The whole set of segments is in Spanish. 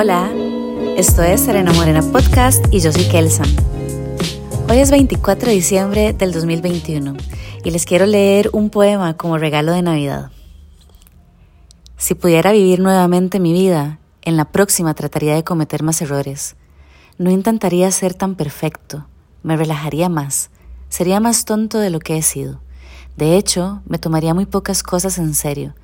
Hola, esto es Serena Morena Podcast y yo soy Kelsan. Hoy es 24 de diciembre del 2021 y les quiero leer un poema como regalo de Navidad. Si pudiera vivir nuevamente mi vida, en la próxima trataría de cometer más errores. No intentaría ser tan perfecto, me relajaría más, sería más tonto de lo que he sido. De hecho, me tomaría muy pocas cosas en serio,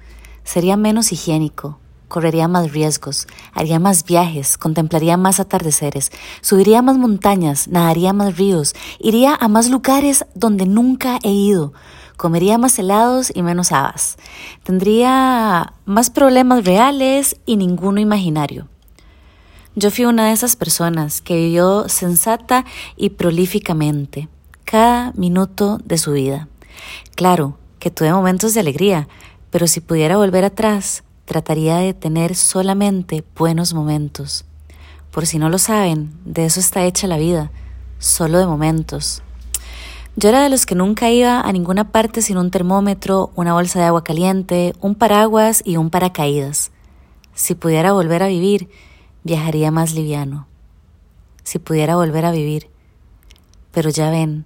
sería menos higiénico, correría más riesgos, haría más viajes, contemplaría más atardeceres, subiría más montañas, nadaría más ríos, iría a más lugares donde nunca he ido, comería más helados y menos habas, tendría más problemas reales y ninguno imaginario. Yo fui una de esas personas que vivió sensata y prolíficamente cada minuto de su vida. Claro que tuve momentos de alegría, pero si pudiera volver atrás, trataría de tener solamente buenos momentos. Por si no lo saben, de eso está hecha la vida, solo de momentos. Yo era de los que nunca iba a ninguna parte sin un termómetro, una bolsa de agua caliente, un paraguas y un paracaídas. Si pudiera volver a vivir, viajaría más liviano. Si pudiera volver a vivir. Pero ya ven,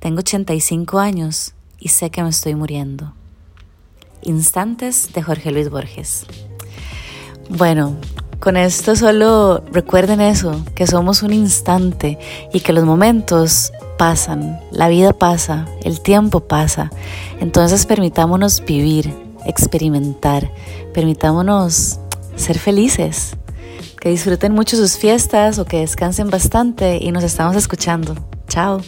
tengo 85 años y sé que me estoy muriendo. Instantes de Jorge Luis Borges. Bueno, con esto solo recuerden eso, que somos un instante y que los momentos pasan, la vida pasa, el tiempo pasa. Entonces permitámonos vivir, experimentar, permitámonos ser felices, que disfruten mucho sus fiestas o que descansen bastante y nos estamos escuchando. Chao.